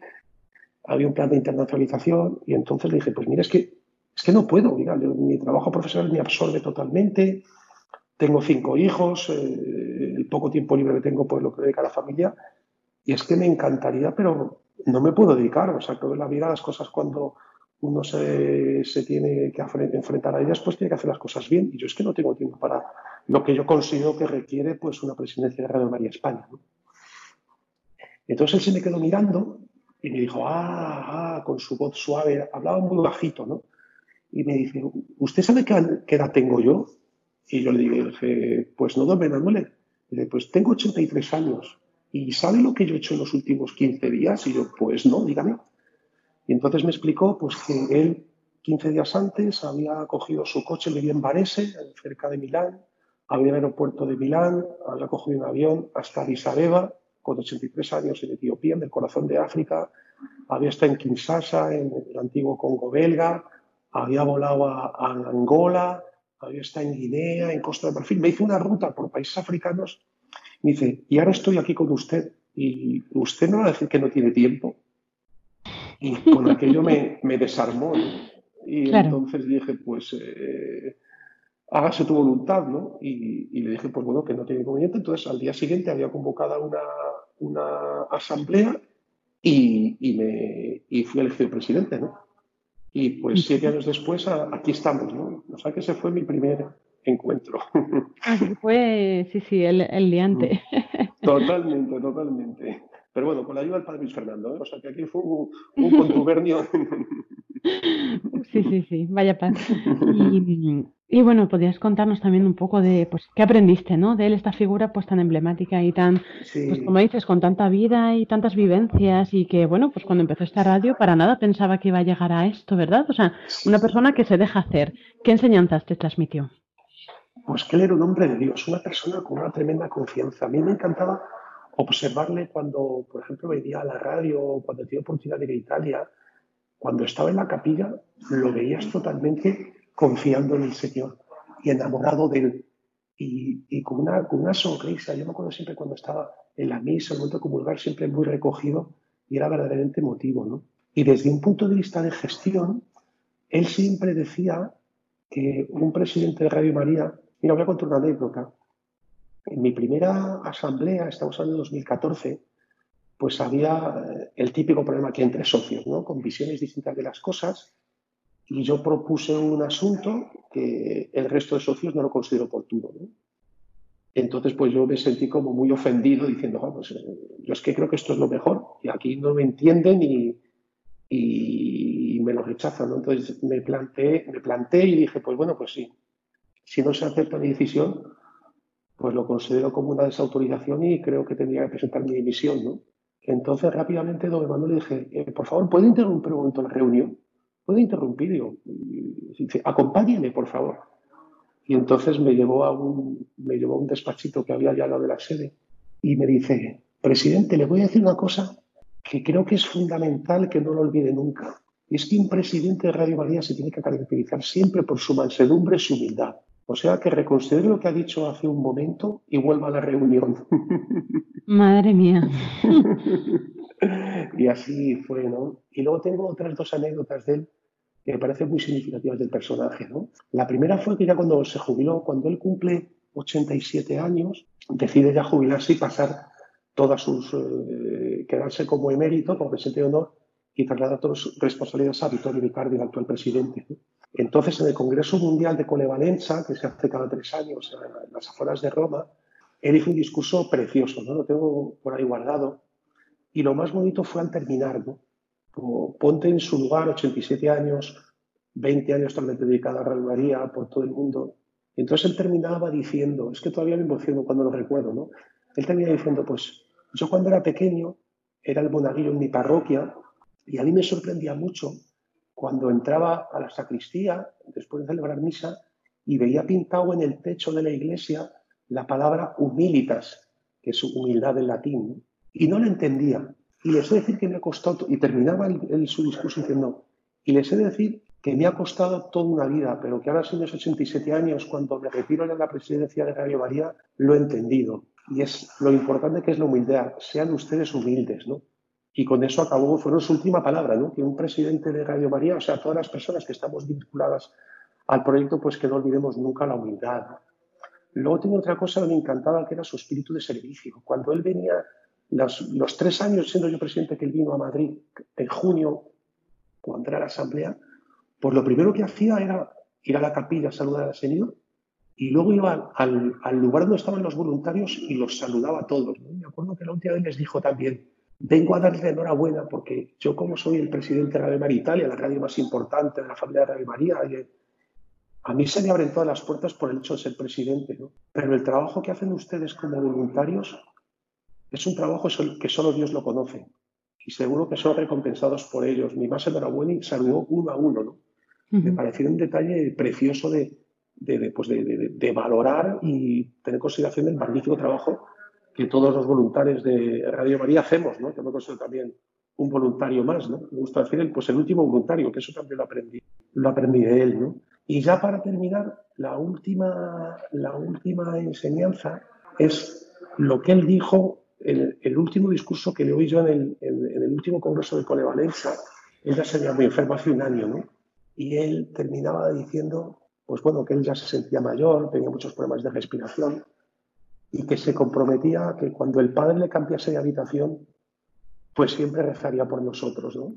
había un plan de internacionalización y entonces le dije, pues mira, es que, es que no puedo, mira, mi trabajo profesional me absorbe totalmente, tengo cinco hijos, eh, el poco tiempo libre que tengo pues lo que dedica a la familia. Y es que me encantaría, pero no me puedo dedicar, o sea, que la vida las cosas cuando uno se, tiene que enfrentar a ellas, pues tiene que hacer las cosas bien. Y yo es que no tengo tiempo para lo que yo considero que requiere pues una presidencia de Radio María España. Entonces él se me quedó mirando y me dijo, ah, ah, con su voz suave, hablaba muy bajito, ¿no? Y me dice, ¿usted sabe qué, edad tengo yo? Y yo le dije, pues no, don Benamuele. Dice, pues tengo 83 años. ¿Y sabe lo que yo he hecho en los últimos 15 días? Y yo, pues no, dígame. Entonces me explicó pues, que él, 15 días antes, había cogido su coche, vivía en Varese, cerca de Milán, había el aeropuerto de Milán, había cogido un avión hasta Addis Abeba, con 83 años en Etiopía, en el corazón de África, había estado en Kinshasa, en el antiguo Congo belga, había volado a, Angola, había estado en Guinea, en Costa de Marfil, me hizo una ruta por países africanos, me dice, y ahora estoy aquí con usted, y usted no va a decir que no tiene tiempo, y con aquello me, me desarmó. Y entonces dije, pues eh, hágase tu voluntad, ¿no? Y, le dije, pues bueno, que no tiene inconveniente. Entonces al día siguiente había convocado una, una asamblea y, y, me, y fui elegido presidente, ¿no? Y pues siete años después aquí estamos, ¿no? O sea que ese fue mi primer encuentro. Así fue, sí, sí, el, el liante. Totalmente, totalmente. Pero bueno, con la ayuda del padre Luis Fernando, ¿eh? o sea que aquí fue un, contubernio. Sí, sí, sí, vaya paz. Y, bueno, podrías contarnos también un poco de, pues, qué aprendiste, ¿no? De él, esta figura pues tan emblemática y tan, pues como dices, con tanta vida y tantas vivencias y que, bueno, pues cuando empezó esta radio para nada pensaba que iba a llegar a esto, ¿verdad? O sea, una persona que se deja hacer. ¿Qué enseñanzas te transmitió? Pues que él era un hombre de Dios, una persona con una tremenda confianza. A mí me encantaba observarle cuando, por ejemplo, venía a la radio, cuando tenía oportunidad de ir a Italia, cuando estaba en la capilla, lo veías totalmente confiando en el Señor y enamorado de él. Y, con, una, con una sonrisa. Yo me acuerdo siempre cuando estaba en la misa, el momento de comulgar, siempre muy recogido y era verdaderamente emotivo. ¿no? Y desde un punto de vista de gestión, él siempre decía que un presidente de Radio María, mira, voy a contar una anécdota. En mi primera asamblea, estamos hablando de 2014, pues había eh, el típico problema que entre socios, ¿no? Con visiones distintas de las cosas. Y yo propuse un asunto que el resto de socios no lo consideró oportuno. Entonces, pues yo me sentí como muy ofendido diciendo, oh, pues, eh, yo es que creo que esto es lo mejor y aquí no me entienden y, y me lo rechazan. Entonces me planteé, me planteé y dije, pues bueno, pues sí, si no se acepta mi decisión, pues lo considero como una desautorización y creo que tendría que presentar mi dimisión, ¿no? Entonces rápidamente don Emanuel le dije, eh, por favor, ¿puede interrumpir un momento la reunión? ¿Puede interrumpir? Yo, dice, acompáñeme, por favor. Y entonces me llevó, a un, me llevó a un despachito que había allá al lado de la sede y me dice, presidente, le voy a decir una cosa que creo que es fundamental que no lo olvide nunca. Y es que un presidente de Radio María se tiene que caracterizar siempre por su mansedumbre y su humildad. O sea, que reconsidere lo que ha dicho hace un momento y vuelva a la reunión. Madre mía. y así fue, ¿no? Y luego tengo otras dos anécdotas de él que me parecen muy significativas del personaje, ¿no? La primera fue que ya cuando se jubiló, cuando él cumple 87 años, decide ya jubilarse y pasar todas sus... Eh, quedarse como emérito, como presidente de honor, y traslada todas las responsabilidades a Vittorio Vicardi, el actual presidente. Entonces, en el Congreso Mundial de Colevalenza, que se hace cada tres años en las afueras de Roma, él hizo un discurso precioso, ¿no? lo tengo por ahí guardado. Y lo más bonito fue al terminar, ¿no? ponte en su lugar, 87 años, 20 años totalmente dedicado a Radio María por todo el mundo. entonces él terminaba diciendo, es que todavía me emociono cuando lo recuerdo, ¿no? Él terminaba diciendo, pues yo cuando era pequeño era el monaguillo en mi parroquia y a mí me sorprendía mucho cuando entraba a la sacristía después de celebrar misa y veía pintado en el techo de la iglesia la palabra humilitas, que es humildad en latín, y no lo entendía. Y les he de decir que me ha costado, y terminaba el, su discurso diciendo, y les he de decir que me ha costado toda una vida, pero que ahora, sin los 87 años, cuando me retiro de la presidencia de Radio María, lo he entendido. Y es lo importante que es la humildad. Sean ustedes humildes, ¿no? Y con eso acabó, fue su última palabra, ¿no? Que un presidente de Radio María, o sea, todas las personas que estamos vinculadas al proyecto, pues que no olvidemos nunca la humildad. Luego tengo otra cosa que me encantaba, que era su espíritu de servicio. Cuando él venía, los, los tres años siendo yo presidente que él vino a Madrid en junio, cuando era la asamblea, pues lo primero que hacía era ir a la capilla a saludar al Señor y luego iba al, al, lugar donde estaban los voluntarios y los saludaba a todos. Me acuerdo que la última vez les dijo también, vengo a darle enhorabuena porque yo como soy el presidente de Radio María Italia, la radio más importante de la familia de Radio María, a mí se me abren todas las puertas por el hecho de ser presidente, ¿no? pero el trabajo que hacen ustedes como voluntarios es un trabajo que solo Dios lo conoce y seguro que son recompensados por ellos. Mi más enhorabuena y saludó uno a uno. ¿no? Me pareció un detalle precioso de, de, pues de, valorar y tener consideración del magnífico trabajo que todos los voluntarios de Radio María hacemos, ¿no? Yo me considero también un voluntario más, ¿no? Me gusta decir el, pues el último voluntario, que eso también lo aprendí, lo aprendí de él, ¿no? Y ya para terminar, la última, la última enseñanza es lo que él dijo, el, el último discurso que le oí yo en el, en, el último congreso de Colevalenza, él ya se había muy enfermo hace un año, ¿no? Y él terminaba diciendo, pues bueno, que él ya se sentía mayor, tenía muchos problemas de respiración, y que se comprometía a que cuando el padre le cambiase de habitación, pues siempre rezaría por nosotros, ¿no?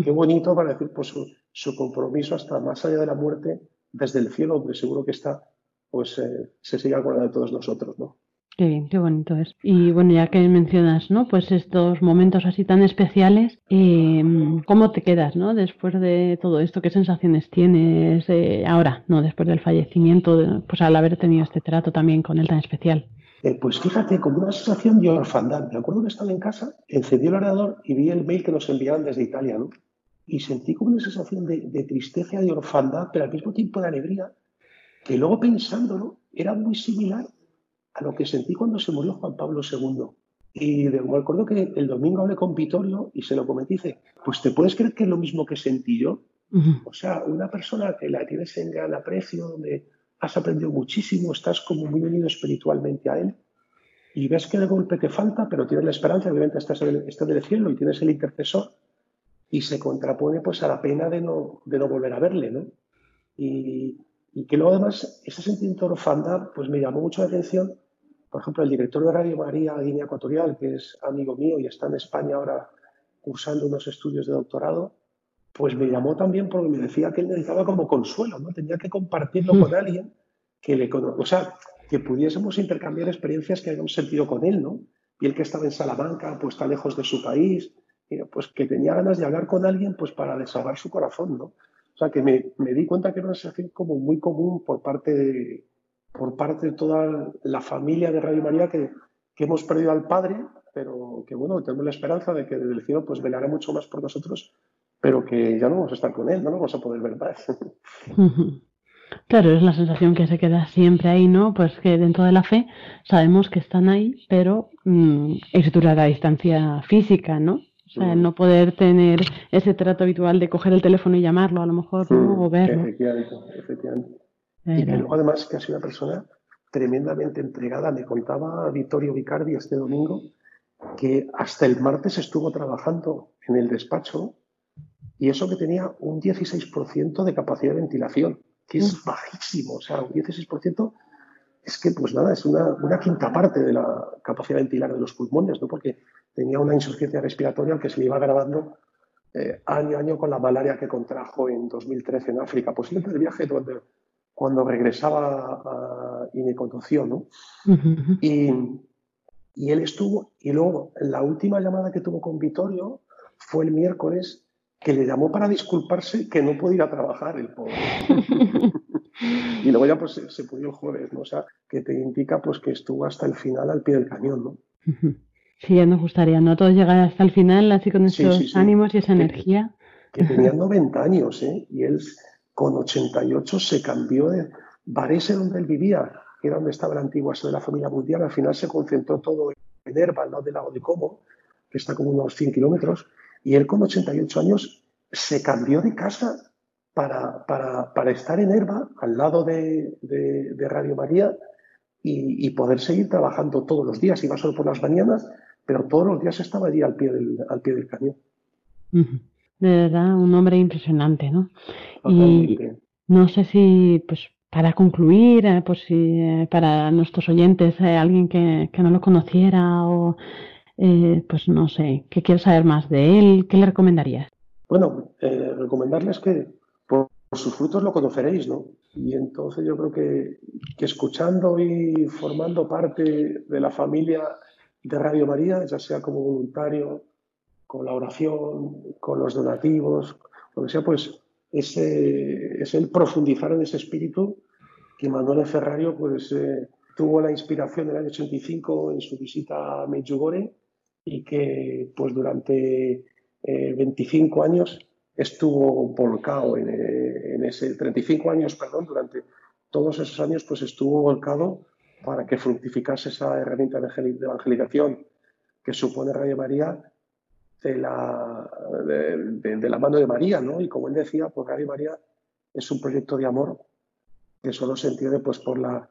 qué bonito para decir pues su, compromiso hasta más allá de la muerte, desde el cielo, donde seguro que está, pues eh, se sigue acordando de todos nosotros, ¿no? Qué bien, qué bonito es. Y bueno, ya que mencionas, ¿no? Pues estos momentos así tan especiales, em, ¿cómo te quedas, ¿no? Después de todo esto, ¿qué sensaciones tienes ahora, ¿no? Después del fallecimiento, pues al haber tenido este trato también con él tan especial. Eh, pues fíjate, como una sensación de orfandad. Me acuerdo que estaba en casa, encendí el ordenador y vi el mail que nos enviaban desde Italia, ¿no? Y sentí como una sensación de tristeza, de orfandad, pero al mismo tiempo de alegría, que luego pensándolo era muy similar a lo que sentí cuando se murió Juan Pablo II. Y me acuerdo que el domingo hablé con Vittorio y se lo comenté dice, pues te puedes creer que es lo mismo que sentí yo. O sea, una persona que la tienes en gran aprecio, donde has aprendido muchísimo, estás como muy unido espiritualmente a él y ves que de golpe te falta, pero tienes la esperanza, obviamente estás, en el cielo y tienes el intercesor y se contrapone pues a la pena de no, de no volver a verle, ¿no? Y, y que luego además ese sentimiento de orfandad pues me llamó mucho la atención por ejemplo, el director de Radio María Guinea Ecuatorial, que es amigo mío y está en España ahora cursando unos estudios de doctorado, pues me llamó también porque me decía que él necesitaba como consuelo, ¿no? Tenía que compartirlo con alguien que le o sea, que pudiésemos intercambiar experiencias que hayamos sentido con él, ¿no? Y él que estaba en Salamanca, pues está lejos de su país, pues que tenía ganas de hablar con alguien pues para desahogar su corazón, ¿no? O sea, que me, me di cuenta que era una sensación como muy común por parte de, por parte de toda la familia de Radio María que, que hemos perdido al Padre, pero que bueno, tenemos la esperanza de que desde el cielo pues velará mucho más por nosotros, pero que ya no vamos a estar con Él, no, vamos a poder ver más. Claro, es la sensación que se queda siempre ahí, ¿no? Pues que dentro de la fe sabemos que están ahí, pero mmm, es dura la distancia física, ¿no? O sea, el no poder tener ese trato habitual de coger el teléfono y llamarlo, a lo mejor, ¿no? O verlo. Efectivamente, efectivamente. Y que luego además que ha sido una persona tremendamente entregada. Me contaba Vittorio Vicardi este domingo que hasta el martes estuvo trabajando en el despacho y eso que tenía un 16% de capacidad de ventilación, que es bajísimo. O sea, un 16% es que, pues nada, es una, una, quinta parte de la capacidad ventilar de los pulmones, ¿no? Porque tenía una insuficiencia respiratoria que se le iba agravando eh, año a año con la malaria que contrajo en 2013 en África, posiblemente el viaje donde, cuando regresaba a, y me conoció, ¿no? y, y, él estuvo, y luego la última llamada que tuvo con Vittorio fue el miércoles que le llamó para disculparse que no podía trabajar el pobre. y luego ya pues se, pudo el jueves, ¿no? O sea, que te indica pues que estuvo hasta el final al pie del cañón, ¿no? Sí, ya nos gustaría, ¿no? Todos llegar hasta el final así con esos ánimos y esa energía. Que tenía 90 años, ¿eh? Y él con 88 se cambió de Varese donde él vivía, que era donde estaba la antigua sede de la familia mundial, al final se concentró todo en Erba, al lado del lago de Como, que está como unos 100 kilómetros, y él con 88 años se cambió de casa para, para, para estar en Herba, al lado de, de, Radio María, y, poder seguir trabajando todos los días. Iba solo por las mañanas, pero todos los días estaba allí al pie del, al pie del cañón. De verdad, un hombre impresionante, ¿no? Y no sé si, pues, para concluir, eh, pues si eh, para nuestros oyentes, eh, alguien que, que, no lo conociera o eh, pues no sé, ¿qué quieres saber más de él? ¿Qué le recomendarías? Bueno, recomendarles que por, sus frutos lo conoceréis, ¿no? Y entonces yo creo que, que, escuchando y formando parte de la familia de Radio María, ya sea como voluntario, con la oración, con los donativos, lo que sea, pues ese, es el profundizar en ese espíritu que Manuel Ferrario pues, eh, tuvo la inspiración en el año 85 en su visita a Medjugorje y que pues durante 25 eh, años estuvo volcado en, eh, en, ese 35 años, perdón, durante todos esos años pues estuvo volcado para que fructificase esa herramienta de evangelización que supone Radio María de la, de, la mano de María, ¿no? Y como él decía, pues Radio María es un proyecto de amor que solo se entiende pues por la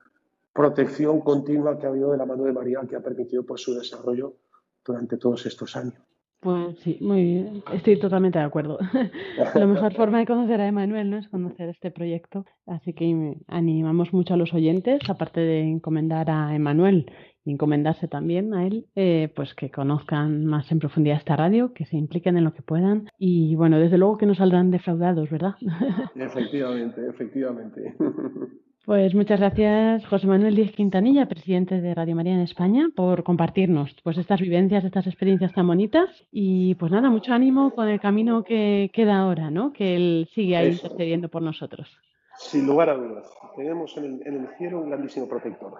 protección continua que ha habido de la mano de María que ha permitido pues su desarrollo durante todos estos años. Pues sí, muy bien. Estoy totalmente de acuerdo. la mejor forma de conocer a Emanuel ¿no? es conocer este proyecto. Así que animamos mucho a los oyentes, aparte de encomendar a Emanuel y encomendarse también a él, eh, pues que conozcan más en profundidad esta radio, que se impliquen en lo que puedan. Y bueno, desde luego que no saldrán defraudados, ¿verdad? efectivamente, efectivamente. Pues muchas gracias, José Manuel Díaz Quintanilla, presidente de Radio María en España, por compartirnos pues estas vivencias, estas experiencias tan bonitas. Y pues nada, mucho ánimo con el camino que queda ahora, ¿no? Que él sigue ahí intercediendo por nosotros. Sin lugar a dudas. Tenemos en el, en el cielo un grandísimo protector.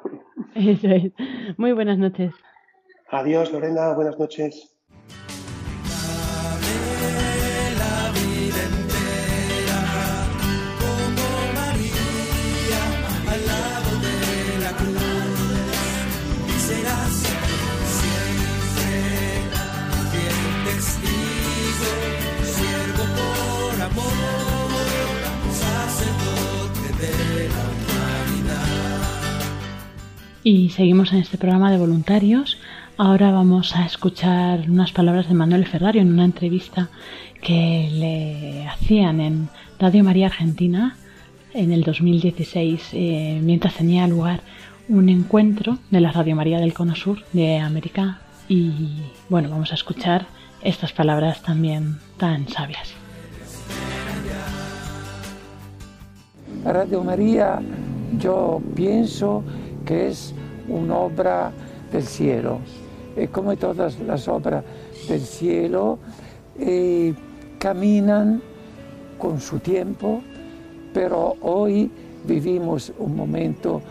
Eso es. Muy buenas noches. Adiós, Lorena. Buenas noches. Y seguimos en este programa de voluntarios. Ahora vamos a escuchar unas palabras de Manuel Ferrario en una entrevista que le hacían en Radio María Argentina en el 2016, eh, mientras tenía lugar un encuentro de la Radio María del Cono Sur de América. Y bueno, vamos a escuchar estas palabras también tan sabias. Radio María, yo pienso que es una obra del cielo. Y como todas las obras del cielo, eh, caminan con su tiempo, pero hoy vivimos un momento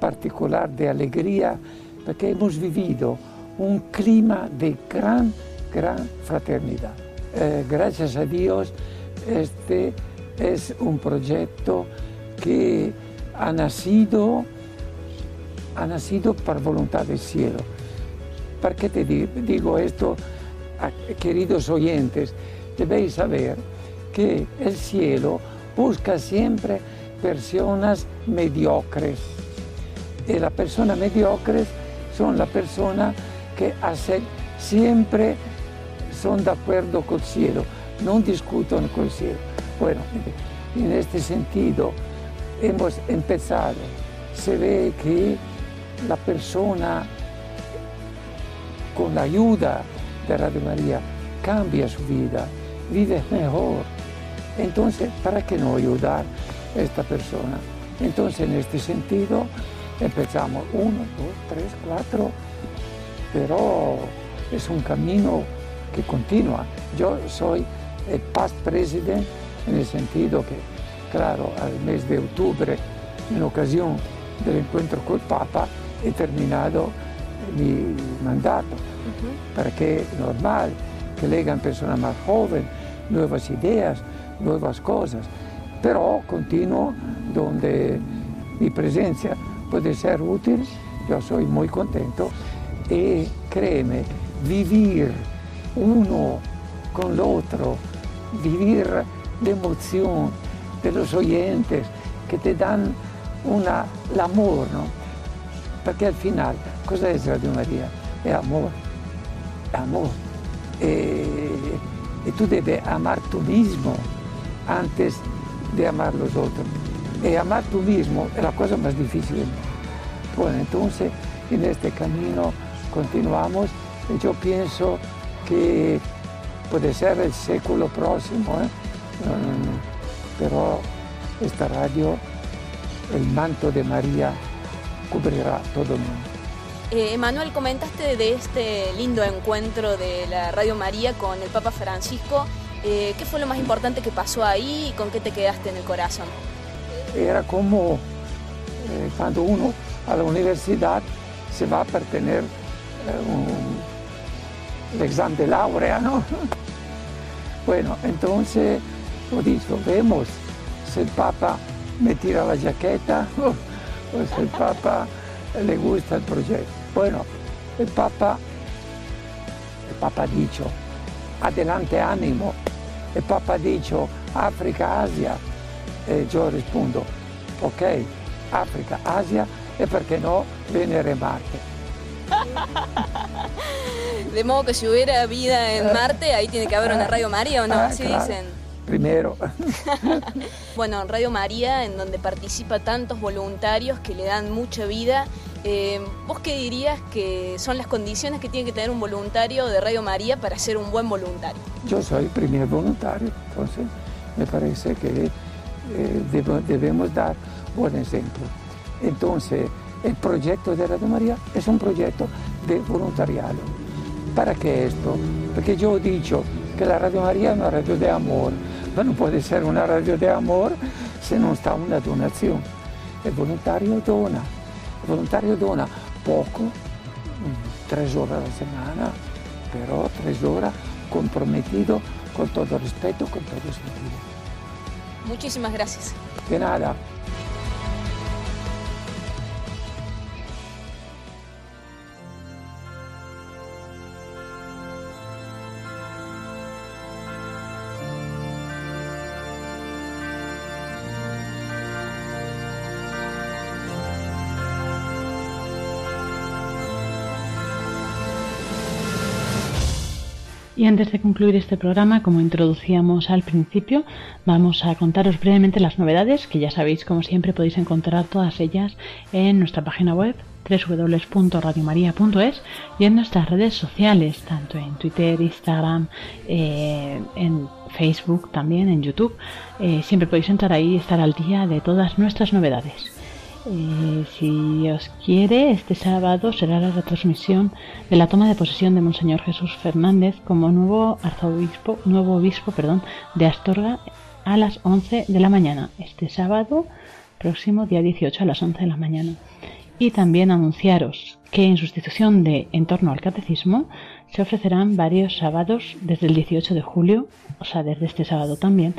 particular de alegría porque hemos vivido un clima de gran, gran fraternidad. Eh, gracias a Dios, este es un proyecto que ha nacido ha nacido por voluntad del cielo. ¿Por qué te digo esto, queridos oyentes? Debéis saber que el cielo busca siempre personas mediocres. Y las personas mediocres son las personas que siempre son de acuerdo con el cielo, no discuten con el cielo. Bueno, en este sentido hemos empezado. Se ve que la persona con la ayuda de Radio María cambia su vida vives mejor. Entonces, ¿para qué no ayudar a esta persona? Entonces, en este sentido, empezamos uno, dos, tres, cuatro, pero es un camino que continúa. Yo soy el past president en el sentido que, claro, al mes de octubre, en ocasión del encuentro con el Papa, he terminado mi mandato, porque es normal que legan personas más jóvenes nuevas ideas, nuevas cosas, pero continuo donde mi presencia puede ser útil, yo soy muy contento. Y créeme, vivir uno con el otro, vivir la emoción de los oyentes que te dan una, el amor, ¿no? Porque al final, cosa es Radio María? Es amor, es amor. Y, y tú debes amar tú mismo antes de amar los otros. Y amar tú mismo es la cosa más difícil. Bueno, entonces en este camino continuamos yo pienso que puede ser el século próximo, ¿eh? pero esta radio, el manto de María, cubrirá todo el mundo. Eh, Emanuel, comentaste de este lindo encuentro de la Radio María con el Papa Francisco. Eh, ¿Qué fue lo más importante que pasó ahí y con qué te quedaste en el corazón? Era como eh, cuando uno a la universidad se va para tener un, el examen de laurea, ¿no? Bueno, entonces lo dicho, vemos si el Papa me tira la jaqueta si el Papa le gusta el proyecto. Bueno, el Papa, el Papa ha dicho, adelante ánimo. El Papa ha dicho, África, Asia. E yo rispondo, ok, África, Asia e perché no Venere, Marte. De modo que si hubiera vida en Marte, ahí tiene que haber una Radio María o no, Ah, claro. dicen. Primero, Bueno, Radio María, en donde participa tantos voluntarios que le dan mucha vida. eh, ¿Vos qué dirías que son las condiciones que tiene que tener un voluntario de Radio María para ser un buen voluntario? yo soy primer voluntario, entonces me parece que eh, debemos dar buen ejemplo. Entonces, el proyecto de Radio María es un proyecto de voluntariado. ¿Para qué esto? Porque yo he dicho que la Radio María es una radio de amor, pero no puede ser una radio de amor si no está una donación. El voluntario dona, el voluntario dona poco, mm, tres horas a la semana, pero tres horas comprometido con todo respeto, con todo sentido. Muchísimas gracias. De nada. Y antes de concluir este programa, como introducíamos al principio, vamos a contaros brevemente las novedades, que ya sabéis, como siempre, podéis encontrar todas ellas en nuestra página web www.radiomaria.es y en nuestras redes sociales, tanto en Twitter, Instagram, eh, en Facebook, también en YouTube. Eh, siempre podéis entrar ahí y estar al día de todas nuestras novedades. Eh, si os quiere, este sábado será la retransmisión de la toma de posesión de Monseñor Jesús Fernández como nuevo arzobispo, nuevo obispo, perdón, de Astorga a las 11 de la mañana. Este sábado próximo, día 18 a las 11 de la mañana. Y también anunciaros que en sustitución de En torno al catecismo se ofrecerán varios sábados desde el 18 de julio, o sea, desde este sábado también,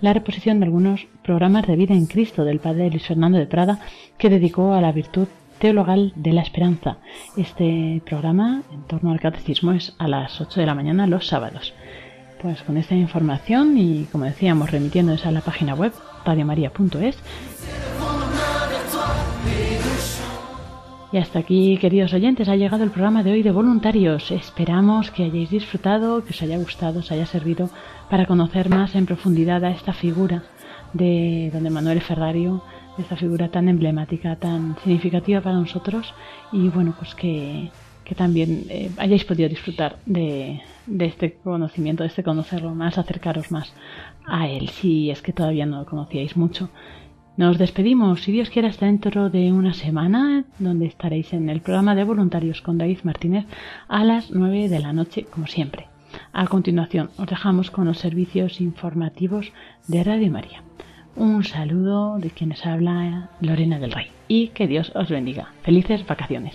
la reposición de algunos programas de vida en Cristo del padre Luis Fernando de Prada que dedicó a la virtud teologal de la esperanza. Este programa en torno al catecismo es a las 8 de la mañana los sábados. Pues con esta información y como decíamos remitiéndonos a la página web radiomaria.es y hasta aquí, queridos oyentes, ha llegado el programa de hoy de voluntarios. Esperamos que hayáis disfrutado, que os haya gustado, os haya servido para conocer más en profundidad a esta figura de don Manuel Ferrario, esta figura tan emblemática, tan significativa para nosotros y bueno, pues que que también eh, hayáis podido disfrutar de, de este conocimiento, de este conocerlo más, acercaros más a él, si es que todavía no lo conocíais mucho. Nos despedimos, si Dios quiere, hasta dentro de una semana, donde estaréis en el programa de voluntarios con David Martínez a las 9 de la noche, como siempre. A continuación, os dejamos con los servicios informativos de Radio María. Un saludo de quienes habla Lorena del Rey y que Dios os bendiga. Felices vacaciones.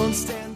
Don't stand